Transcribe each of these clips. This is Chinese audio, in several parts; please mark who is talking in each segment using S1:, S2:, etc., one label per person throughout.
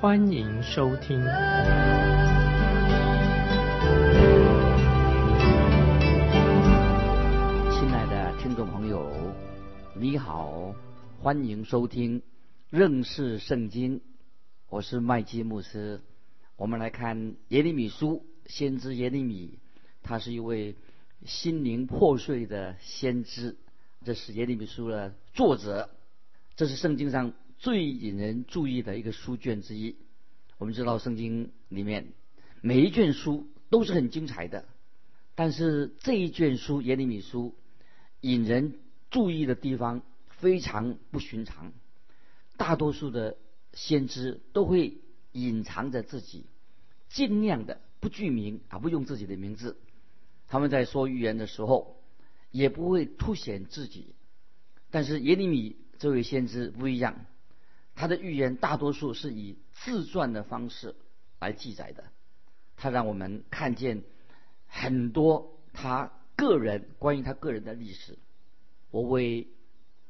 S1: 欢迎收听。
S2: 亲爱的听众朋友，你好，欢迎收听认识圣经。我是麦基牧师。我们来看耶利米书，先知耶利米，他是一位心灵破碎的先知。这是耶利米书的作者，这是圣经上最引人注意的一个书卷之一。我们知道圣经里面每一卷书都是很精彩的，但是这一卷书耶利米书引人注意的地方非常不寻常。大多数的先知都会隐藏着自己，尽量的不具名啊，不用自己的名字。他们在说预言的时候，也不会凸显自己。但是耶利米这位先知不一样，他的预言大多数是以自传的方式来记载的。他让我们看见很多他个人关于他个人的历史。我为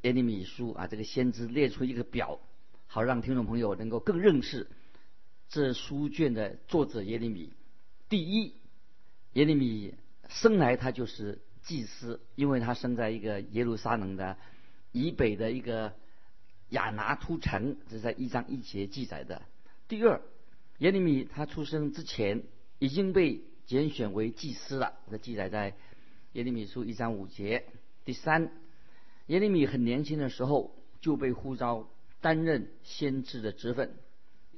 S2: 耶利米书啊这个先知列出一个表。好让听众朋友能够更认识这书卷的作者耶利米。第一，耶利米生来他就是祭司，因为他生在一个耶路撒冷的以北的一个亚拿突城，这是在一章一节记载的。第二，耶利米他出生之前已经被拣选为祭司了，这记载在耶利米书一章五节。第三，耶利米很年轻的时候就被呼召。担任先知的职分，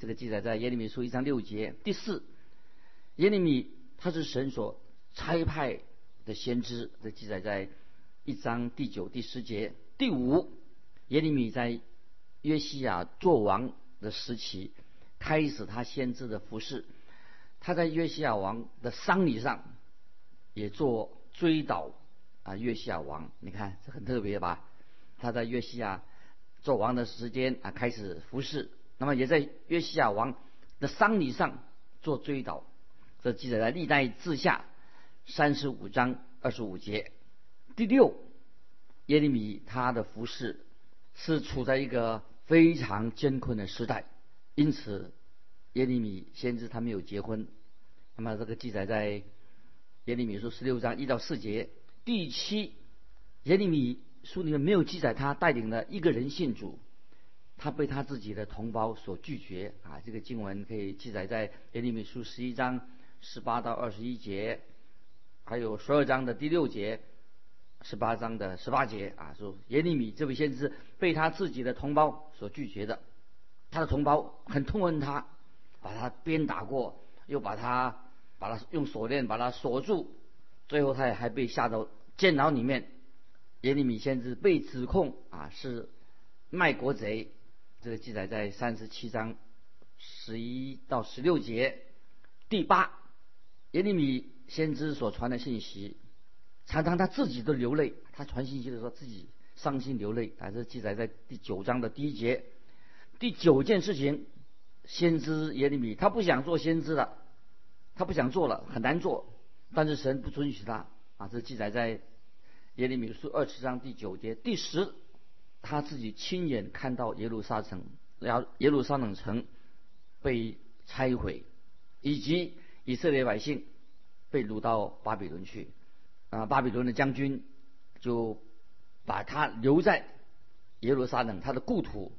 S2: 这个记载在耶利米书一章六节。第四，耶利米他是神所差派的先知，这记载在一章第九、第十节。第五，耶利米在约西亚做王的时期开始他先知的服饰，他在约西亚王的丧礼上也做追悼啊，约西亚王，你看这很特别吧？他在约西亚。做王的时间啊，开始服侍，那么也在约西亚王的丧礼上做追悼。这记载在历代志下三十五章二十五节。第六，耶利米他的服侍是处在一个非常艰困的时代，因此耶利米先知他没有结婚。那么这个记载在耶利米书十六章一到四节。第七，耶利米。书里面没有记载他带领了一个人信主，他被他自己的同胞所拒绝啊。这个经文可以记载在耶利米书十一章十八到二十一节，还有十二章的第六节，十八章的十八节啊，说耶利米这位先知被他自己的同胞所拒绝的，他的同胞很痛恨他，把他鞭打过，又把他把他用锁链把他锁住，最后他也还被下到监牢里面。耶利米先知被指控啊是卖国贼，这个记载在三十七章十一到十六节。第八，耶利米先知所传的信息，常常他自己都流泪。他传信息的时候自己伤心流泪，啊，这记载在第九章的第一节。第九件事情，先知耶利米他不想做先知了，他不想做了，很难做，但是神不准许他啊，这记载在。耶利米书二十章第九节第十，他自己亲眼看到耶路撒城，然后耶路撒冷城被拆毁，以及以色列百姓被掳到巴比伦去，啊，巴比伦的将军就把他留在耶路撒冷他的故土。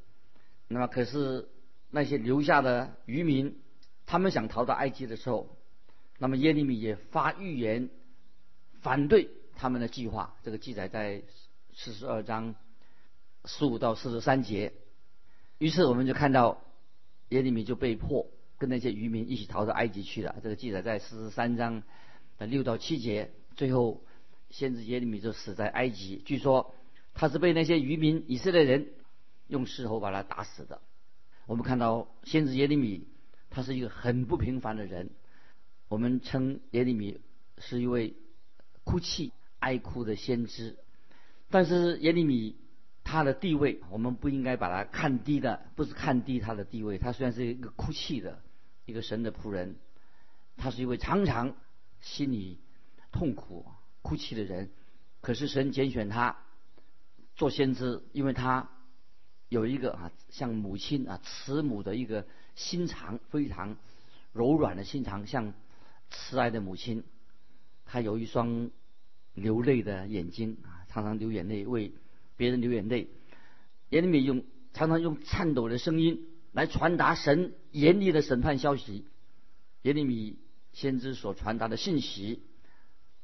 S2: 那么，可是那些留下的渔民，他们想逃到埃及的时候，那么耶利米也发预言反对。他们的计划，这个记载在四十二章十五到四十三节。于是我们就看到耶利米就被迫跟那些渔民一起逃到埃及去了。这个记载在四十三章的六到七节。最后，先知耶利米就死在埃及。据说他是被那些渔民以色列人用石头把他打死的。我们看到先知耶利米他是一个很不平凡的人。我们称耶利米是一位哭泣、哀哭的先知，但是耶利米他的地位，我们不应该把他看低的，不是看低他的地位。他虽然是一个哭泣的一个神的仆人，他是一位常常心里痛苦、哭泣的人，可是神拣选他做先知，因为他有一个啊像母亲啊慈母的一个心肠，非常柔软的心肠，像。慈爱的母亲，她有一双流泪的眼睛啊，常常流眼泪为别人流眼泪。耶利米用常常用颤抖的声音来传达神严厉的审判消息。耶利米先知所传达的信息，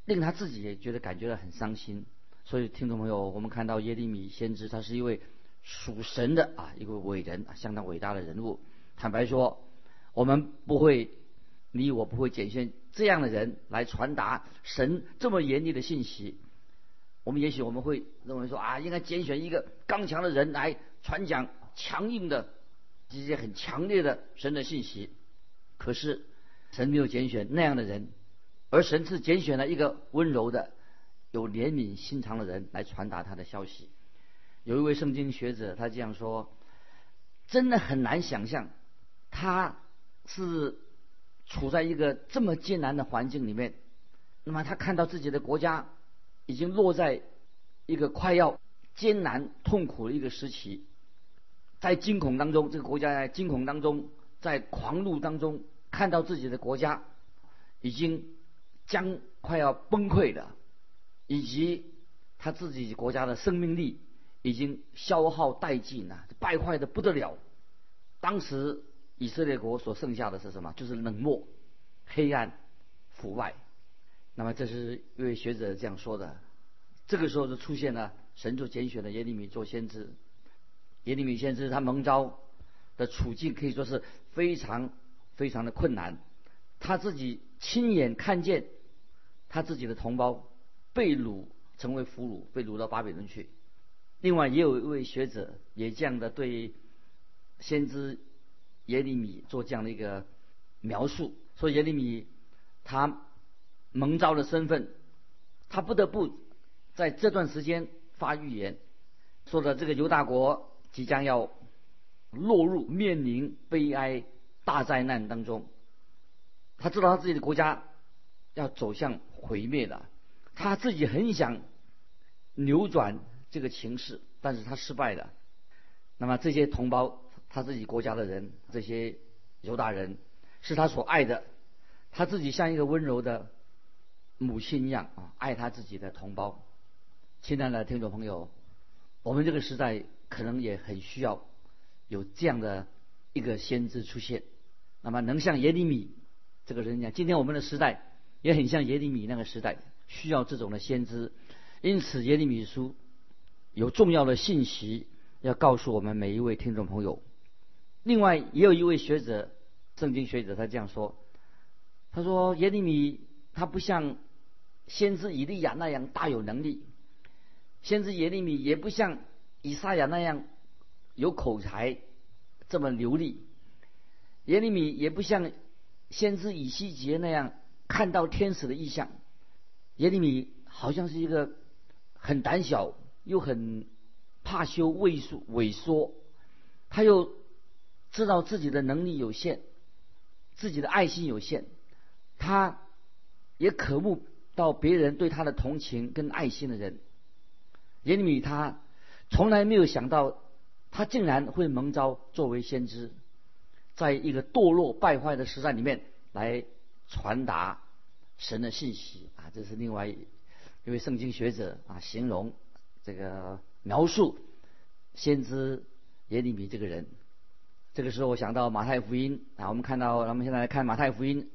S2: 令他自己也觉得感觉到很伤心。所以，听众朋友，我们看到耶利米先知，他是一位属神的啊一个伟人啊，相当伟大的人物。坦白说，我们不会。你我不会拣选这样的人来传达神这么严厉的信息。我们也许我们会认为说啊，应该拣选一个刚强的人来传讲强硬的这些很强烈的神的信息。可是神没有拣选那样的人，而神是拣选了一个温柔的、有怜悯心肠的人来传达他的消息。有一位圣经学者他这样说：真的很难想象他是。处在一个这么艰难的环境里面，那么他看到自己的国家已经落在一个快要艰难痛苦的一个时期，在惊恐当中，这个国家在惊恐当中，在狂怒当中，看到自己的国家已经将快要崩溃的，以及他自己国家的生命力已经消耗殆尽了，败坏的不得了。当时。以色列国所剩下的是什么？就是冷漠、黑暗、腐败。那么这是一位学者这样说的。这个时候就出现了神就拣选的耶利米做先知。耶利米先知他蒙召的处境可以说是非常非常的困难。他自己亲眼看见他自己的同胞被掳成为俘虏，被掳到巴比伦去。另外也有一位学者也这样的对先知。耶利米做这样的一个描述，说耶利米他蒙召的身份，他不得不在这段时间发预言，说的这个犹大国即将要落入面临悲哀大灾难当中。他知道他自己的国家要走向毁灭了，他自己很想扭转这个情势，但是他失败了。那么这些同胞。他自己国家的人，这些犹大人是他所爱的，他自己像一个温柔的母亲一样啊，爱他自己的同胞。亲爱的听众朋友，我们这个时代可能也很需要有这样的一个先知出现，那么能像耶利米这个人一样。今天我们的时代也很像耶利米那个时代，需要这种的先知。因此，耶利米书有重要的信息要告诉我们每一位听众朋友。另外，也有一位学者，圣经学者，他这样说：“他说耶利米他不像先知以利亚那样大有能力，先知耶利米也不像以赛亚那样有口才这么流利，耶利米也不像先知以西结那样看到天使的意象。耶利米好像是一个很胆小又很怕羞畏缩萎缩，他又。”知道自己的能力有限，自己的爱心有限，他也渴慕到别人对他的同情跟爱心的人。耶利米他从来没有想到，他竟然会蒙召作为先知，在一个堕落败坏的时代里面来传达神的信息啊！这是另外一位圣经学者啊形容这个描述先知耶利米这个人。这个时候，我想到马太福音啊，我们看到，咱们现在来看马太福音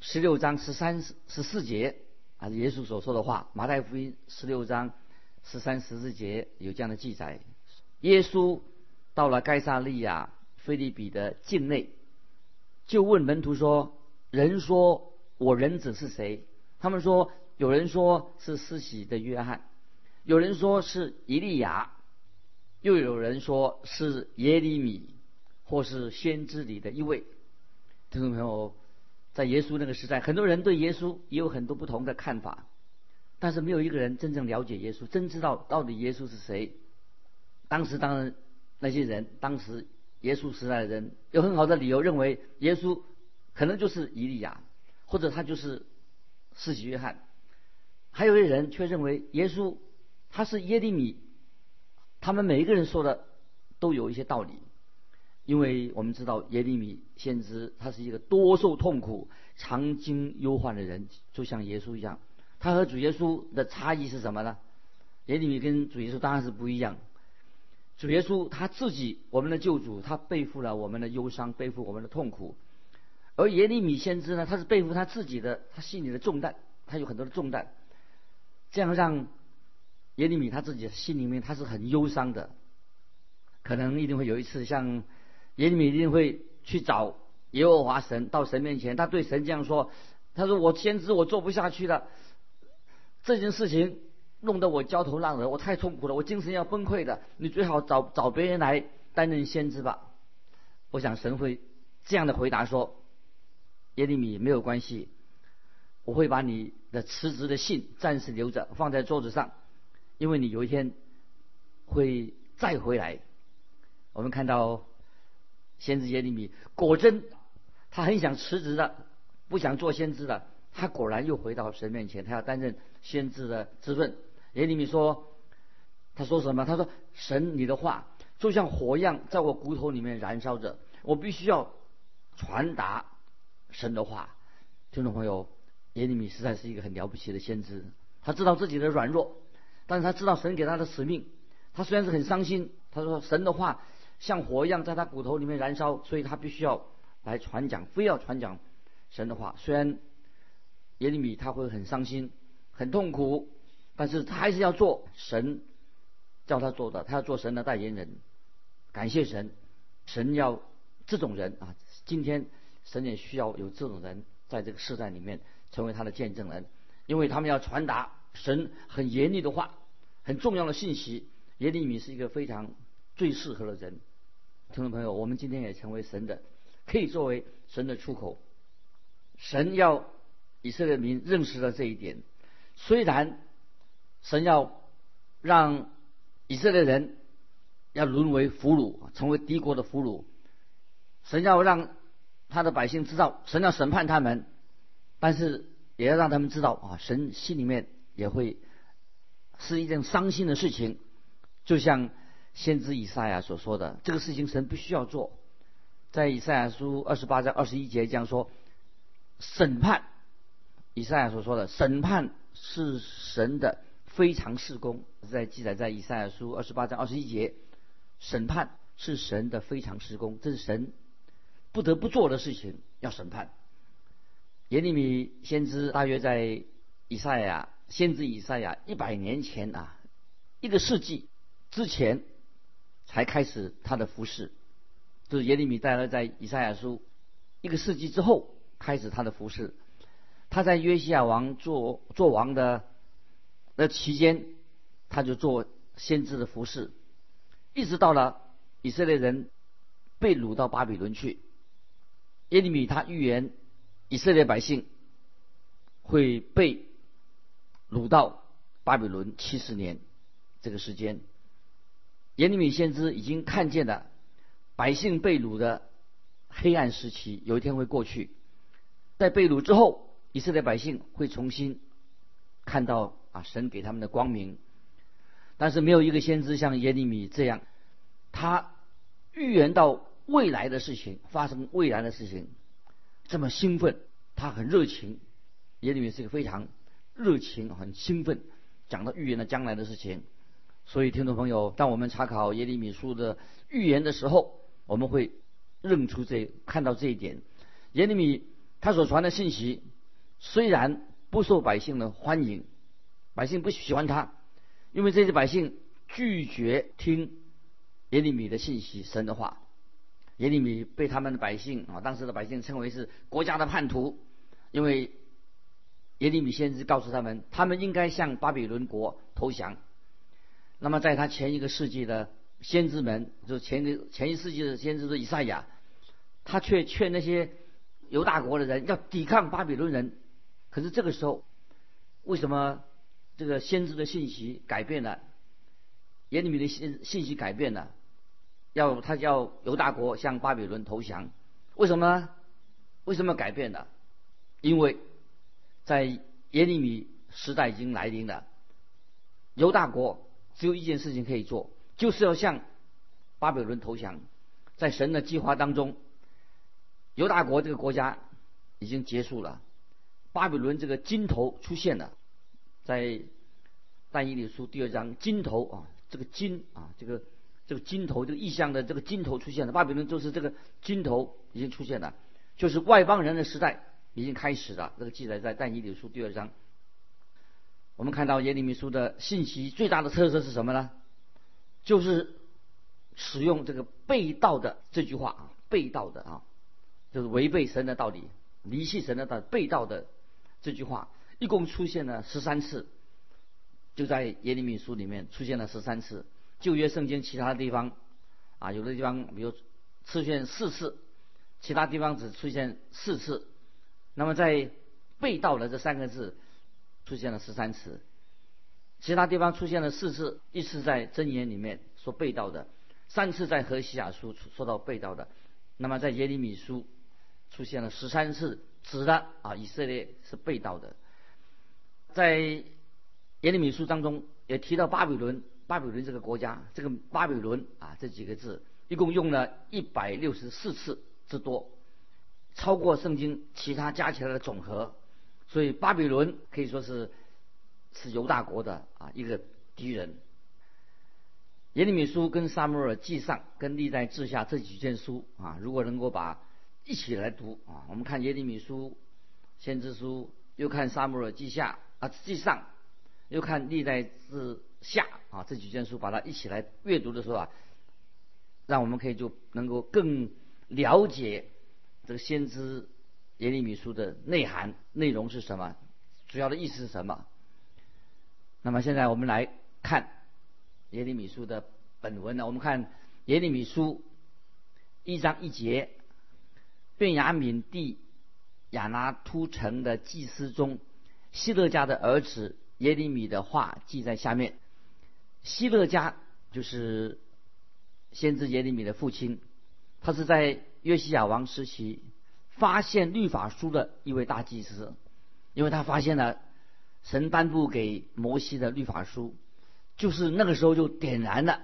S2: 十六章十三十四节啊，耶稣所说的话。马太福音十六章十三十四节有这样的记载：耶稣到了该萨利亚菲利比的境内，就问门徒说：“人说我人子是谁？”他们说：“有人说是施洗的约翰，有人说是伊利亚，又有人说是耶利米。”或是先知里的一位，听众朋友，在耶稣那个时代，很多人对耶稣也有很多不同的看法，但是没有一个人真正了解耶稣，真知道到底耶稣是谁。当时当然那些人，当时耶稣时代的人有很好的理由认为耶稣可能就是以利亚，或者他就是世袭约翰。还有一些人却认为耶稣他是耶利米。他们每一个人说的都有一些道理，因为我们知道耶利米先知他是一个多受痛苦、常经忧患的人，就像耶稣一样。他和主耶稣的差异是什么呢？耶利米跟主耶稣当然是不一样。主耶稣他自己，我们的救主，他背负了我们的忧伤，背负我们的痛苦；而耶利米先知呢，他是背负他自己的他心里的重担，他有很多的重担，这样让。耶利米他自己心里面他是很忧伤的，可能一定会有一次，像耶利米一定会去找耶和华神，到神面前，他对神这样说：“他说我先知我做不下去了，这件事情弄得我焦头烂额，我太痛苦了，我精神要崩溃的，你最好找找别人来担任先知吧。”我想神会这样的回答说：“耶利米没有关系，我会把你的辞职的信暂时留着，放在桌子上。”因为你有一天会再回来，我们看到先知耶利米果真他很想辞职的，不想做先知的，他果然又回到神面前，他要担任先知的职分。耶利米说：“他说什么？他说神你的话就像火一样在我骨头里面燃烧着，我必须要传达神的话。”听众朋友，耶利米实在是一个很了不起的先知，他知道自己的软弱。但是他知道神给他的使命，他虽然是很伤心，他说神的话像火一样在他骨头里面燃烧，所以他必须要来传讲，非要传讲神的话。虽然耶利米他会很伤心、很痛苦，但是他还是要做神叫他做的，他要做神的代言人。感谢神，神要这种人啊！今天神也需要有这种人在这个时代里面成为他的见证人，因为他们要传达神很严厉的话。很重要的信息，耶利米是一个非常最适合的人。听众朋友，我们今天也成为神的，可以作为神的出口。神要以色列民认识了这一点。虽然神要让以色列人要沦为俘虏，成为敌国的俘虏，神要让他的百姓知道神要审判他们，但是也要让他们知道啊，神心里面也会。是一件伤心的事情，就像先知以赛亚所说的，这个事情神不需要做。在以赛亚书二十八章二十一节这样说：审判，以赛亚所说的审判是神的非常事工，在记载在以赛亚书二十八章二十一节，审判是神的非常事工，这是神不得不做的事情，要审判。耶利米先知大约在以赛亚。先知以赛亚一百年前啊，一个世纪之前才开始他的服饰，就是耶利米带来在以赛亚书一个世纪之后开始他的服饰。他在约西亚王做做王的那期间，他就做先知的服饰，一直到了以色列人被掳到巴比伦去。耶利米他预言以色列百姓会被。掳到巴比伦七十年，这个时间，耶利米先知已经看见了百姓被掳的黑暗时期，有一天会过去。在被掳之后，以色列百姓会重新看到啊神给他们的光明。但是没有一个先知像耶利米这样，他预言到未来的事情发生，未来的事情这么兴奋，他很热情。耶利米是一个非常。热情很兴奋，讲到预言的将来的事情。所以，听众朋友，当我们查考耶利米书的预言的时候，我们会认出这看到这一点。耶利米他所传的信息虽然不受百姓的欢迎，百姓不喜欢他，因为这些百姓拒绝听耶利米的信息、神的话。耶利米被他们的百姓啊，当时的百姓称为是国家的叛徒，因为。耶利米先知告诉他们，他们应该向巴比伦国投降。那么，在他前一个世纪的先知们，就是前个前一世纪的先知的以赛亚，他却劝那些犹大国的人要抵抗巴比伦人。可是这个时候，为什么这个先知的信息改变了？耶利米的信信息改变了，要他叫犹大国向巴比伦投降。为什么呢？为什么要改变了？因为在耶利米时代已经来临了，犹大国只有一件事情可以做，就是要向巴比伦投降。在神的计划当中，犹大国这个国家已经结束了，巴比伦这个金头出现了，在但以理书第二章金头啊，这个金啊，这个这个金头这个意象的这个金头出现了，巴比伦就是这个金头已经出现了，就是外邦人的时代已经开始了。这个记载在但以理书第二章。我们看到耶利米书的信息最大的特色是什么呢？就是使用这个被盗的这句话啊，被盗的啊，就是违背神的道理、离弃神的道、被盗的这句话，一共出现了十三次，就在耶利米书里面出现了十三次。旧约圣经其他地方啊，有的地方比如出现四次，其他地方只出现四次。那么在被盗的这三个字。出现了十三次，其他地方出现了四次，一次在箴言里面说被盗的，三次在何西亚书说到被盗的，那么在耶利米书出现了十三次，指的啊以色列是被盗的，在耶利米书当中也提到巴比伦，巴比伦这个国家，这个巴比伦啊这几个字一共用了一百六十四次之多，超过圣经其他加起来的总和。所以巴比伦可以说是是犹大国的啊一个敌人。耶利米书跟撒母耳记上跟历代志下这几卷书啊，如果能够把一起来读啊，我们看耶利米书、先知书，又看撒母耳记下啊记上，又看历代志下啊这几卷书，把它一起来阅读的时候啊，让我们可以就能够更了解这个先知。耶利米书的内涵内容是什么？主要的意思是什么？那么现在我们来看耶利米书的本文呢？我们看耶利米书一章一节，便雅悯地亚拿突城的祭司中，希勒家的儿子耶利米的话记在下面。希勒家就是先知耶利米的父亲，他是在约西亚王时期。发现律法书的一位大祭司，因为他发现了神颁布给摩西的律法书，就是那个时候就点燃了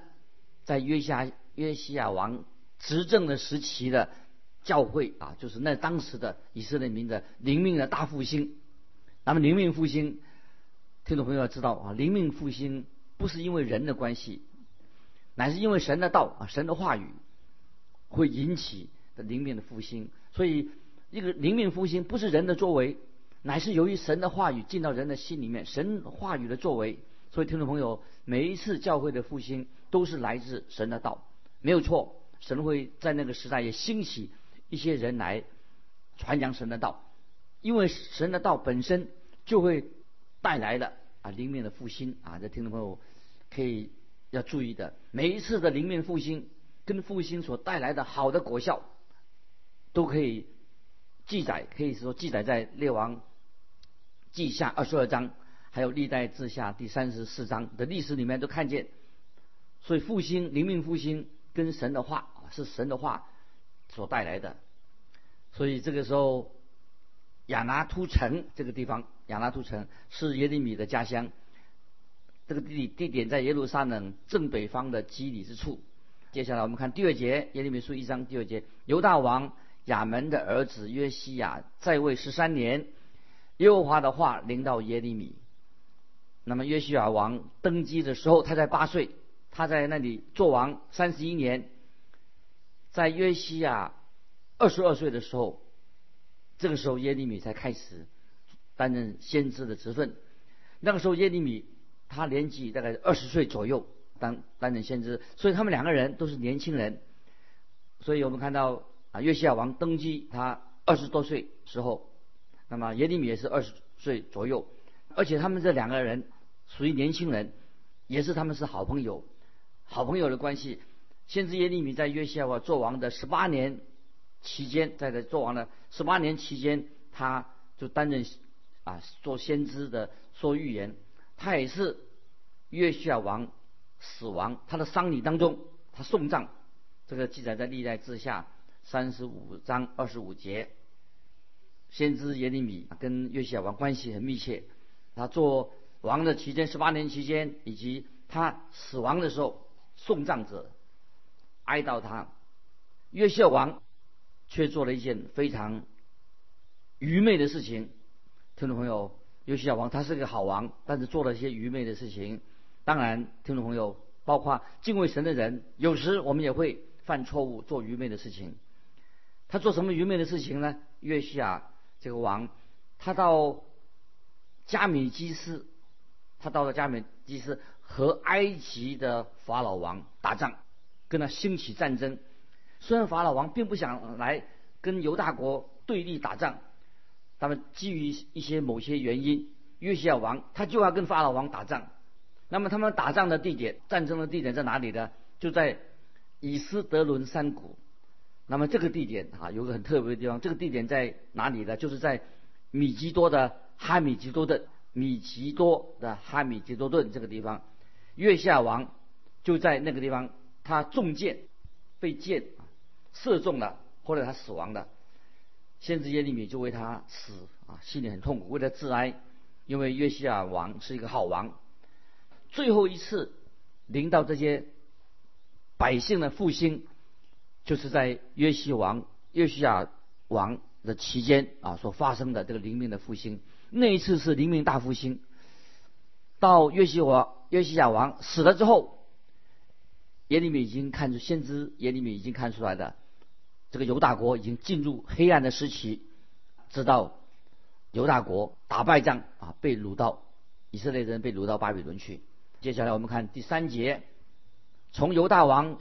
S2: 在约西亚约西亚王执政的时期的教会啊，就是那当时的以色列民的灵命的大复兴。那么灵命复兴，听众朋友要知道啊，灵命复兴不是因为人的关系，乃是因为神的道啊，神的话语会引起的灵命的复兴，所以。一个灵命复兴不是人的作为，乃是由于神的话语进到人的心里面，神话语的作为。所以听众朋友，每一次教会的复兴都是来自神的道，没有错。神会在那个时代也兴起一些人来传扬神的道，因为神的道本身就会带来的啊灵命的复兴啊。这听众朋友可以要注意的，每一次的灵命复兴跟复兴所带来的好的果效，都可以。记载可以说记载在列王记下二十二章，还有历代志下第三十四章的历史里面都看见。所以复兴灵命复兴跟神的话是神的话所带来的。所以这个时候亚拿突城这个地方，亚拉图城是耶利米的家乡。这个地地点在耶路撒冷正北方的基里之处。接下来我们看第二节耶利米书一章第二节，犹大王。亚门的儿子约西亚在位十三年，耶和华的话临到耶利米。那么约西亚王登基的时候，他在八岁，他在那里做王三十一年。在约西亚二十二岁的时候，这个时候耶利米才开始担任先知的职分。那个时候耶利米他年纪大概二十岁左右，当担任先知，所以他们两个人都是年轻人。所以我们看到。啊，约西亚王登基，他二十多岁时候，那么耶利米也是二十岁左右，而且他们这两个人属于年轻人，也是他们是好朋友，好朋友的关系。先知耶利米在约西亚王做王的十八年期间，在这做王的十八年期间，他就担任啊做先知的说预言。他也是约西亚王死亡，他的丧礼当中，他送葬，这个记载在历代志下三十五章二十五节。先知耶利米跟约西亚王关系很密切，他做王的期间十八年期间，以及他死亡的时候，送葬者哀悼他。约西亚王却做了一件非常愚昧的事情，听众朋友，约西亚王他是个好王，但是做了一些愚昧的事情。当然，听众朋友，包括敬畏神的人，有时我们也会犯错误，做愚昧的事情。他做什么愚昧的事情呢？约西亚这个王，他到加米基斯，他到了加米基斯和埃及的法老王打仗，跟他兴起战争。虽然法老王并不想来跟犹大国对立打仗，他们基于一些某些原因，约西亚王他就要跟法老王打仗。那么他们打仗的地点、战争的地点在哪里呢？就在以斯德伦山谷。那么这个地点啊，有个很特别的地方。这个地点在哪里呢？就是在米吉多的哈米吉多顿，米吉多的哈米吉多顿这个地方。月下王就在那个地方，他中箭，被箭射中了，或者他死亡了。先知耶利米就为他死啊，心里很痛苦，为了致哀，因为约西亚王是一个好王。最后一次临到这些百姓的复兴，就是在约西王约西亚王的期间啊所发生的这个灵命的复兴。那一次是灵命大复兴。到约西王约西亚王死了之后，耶利米已经看出先知耶利米已经看出来的，这个犹大国已经进入黑暗的时期，直到犹大国打败仗啊，被掳到以色列人被掳到巴比伦去。接下来我们看第三节，从犹大王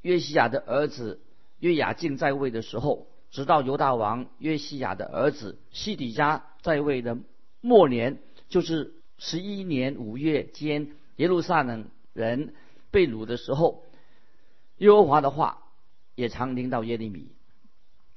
S2: 约西亚的儿子约雅敬在位的时候，直到犹大王约西亚的儿子西底家在位的末年，就是十一年五月间，耶路撒冷人被掳的时候，耶和华的话也常领到耶利米。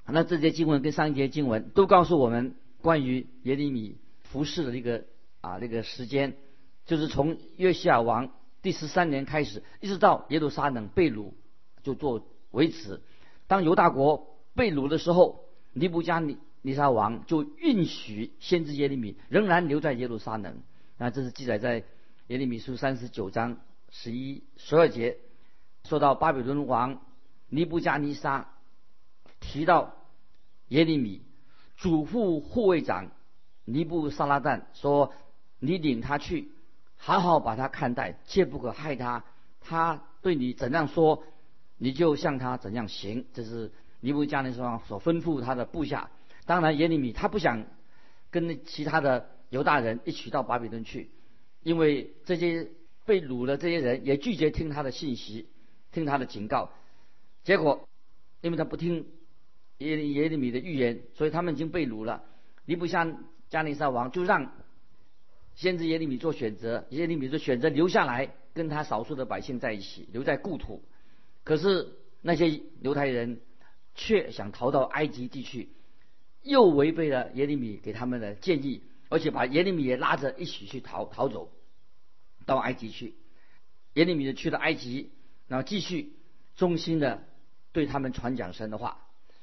S2: 那这些经文跟上一节经文都告诉我们关于耶利米服侍的一个啊那个时间。就是从约西亚王第十三年开始，一直到耶路撒冷被掳，就做为止。当犹大国被掳的时候，尼布加尼尼撒王就允许先知耶利米仍然留在耶路撒冷。那这是记载在耶利米书三十九章十一、十二节，说到巴比伦王尼布加尼撒提到耶利米，嘱咐护卫长尼布撒拉旦说：“你领他去。”好好把他看待，切不可害他。他对你怎样说，你就向他怎样行。这是尼布加尼撒所吩咐他的部下。当然，耶利米他不想跟其他的犹大人一起到巴比伦去，因为这些被掳的这些人也拒绝听他的信息，听他的警告。结果，因为他不听耶耶利米的预言，所以他们已经被掳了。尼布加尼撒王就让。先知耶利米做选择，耶利米就选择留下来，跟他少数的百姓在一起，留在故土。可是那些犹太人却想逃到埃及地区，又违背了耶利米给他们的建议，而且把耶利米也拉着一起去逃逃走，到埃及去。耶利米就去了埃及，然后继续忠心的对他们传讲神的话。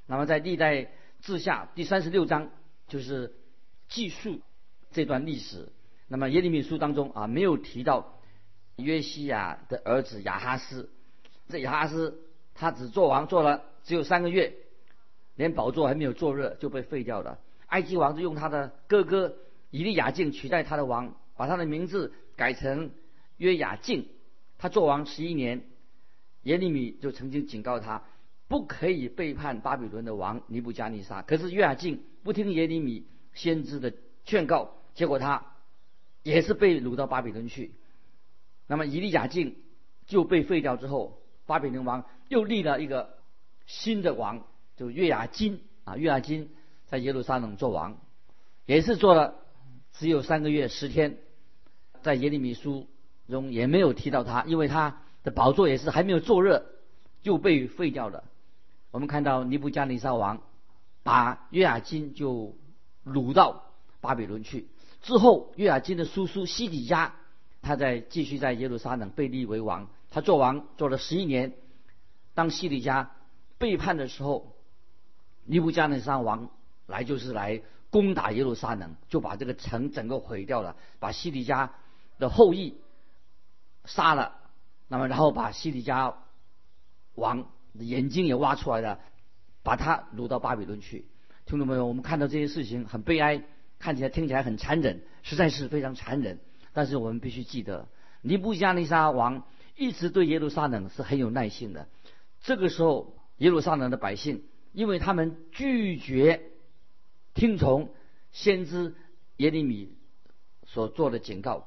S2: 那么在历代志下第三十六章就是记述这段历史。那么耶利米书当中啊，没有提到约西亚的儿子亚哈斯。这亚哈斯他只做王做了只有三个月，连宝座还没有坐热就被废掉了。埃及王就用他的哥哥以利亚敬取代他的王，把他的名字改成约雅敬。他做王十一年，耶利米就曾经警告他，不可以背叛巴比伦的王尼布加尼撒。可是约雅敬不听耶利米先知的劝告，结果他。也是被掳到巴比伦去，那么以利亚敬就被废掉之后，巴比伦王又立了一个新的王，就约雅金啊，约雅金在耶路撒冷做王，也是做了只有三个月十天，在耶利米书中也没有提到他，因为他的宝座也是还没有坐热就被废掉了。我们看到尼布加尼撒王把约雅金就掳到巴比伦去。之后，约雅金的叔叔西底家，他在继续在耶路撒冷被立为王。他做王做了十一年。当西底家背叛的时候，尼布加尼撒王来就是来攻打耶路撒冷，就把这个城整个毁掉了，把西底家的后裔杀了。那么，然后把西底家王眼睛也挖出来了，把他掳到巴比伦去。听众朋友，我们看到这些事情很悲哀。看起来听起来很残忍，实在是非常残忍。但是我们必须记得，尼布加尼撒王一直对耶路撒冷是很有耐性的。这个时候，耶路撒冷的百姓，因为他们拒绝听从先知耶利米所做的警告，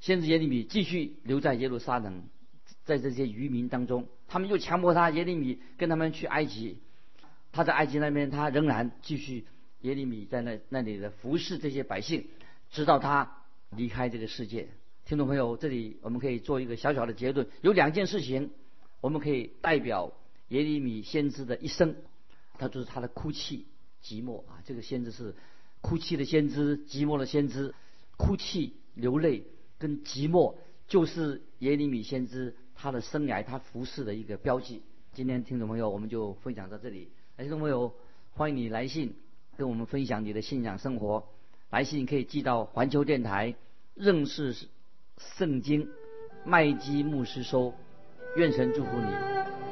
S2: 先知耶利米继续留在耶路撒冷，在这些渔民当中，他们又强迫他耶利米跟他们去埃及。他在埃及那边，他仍然继续。耶利米在那那里的服侍这些百姓，直到他离开这个世界。听众朋友，这里我们可以做一个小小的结论：有两件事情，我们可以代表耶利米先知的一生，他就是他的哭泣、寂寞啊。这个先知是哭泣的先知，寂寞的先知，哭泣、流泪跟寂寞，就是耶利米先知他的生涯、他服饰的一个标记。今天听众朋友，我们就分享到这里。听众朋友，欢迎你来信。跟我们分享你的信仰生活，来信可以寄到环球电台认识圣经麦基牧师收，愿神祝福你，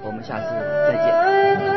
S2: 我们下次再见。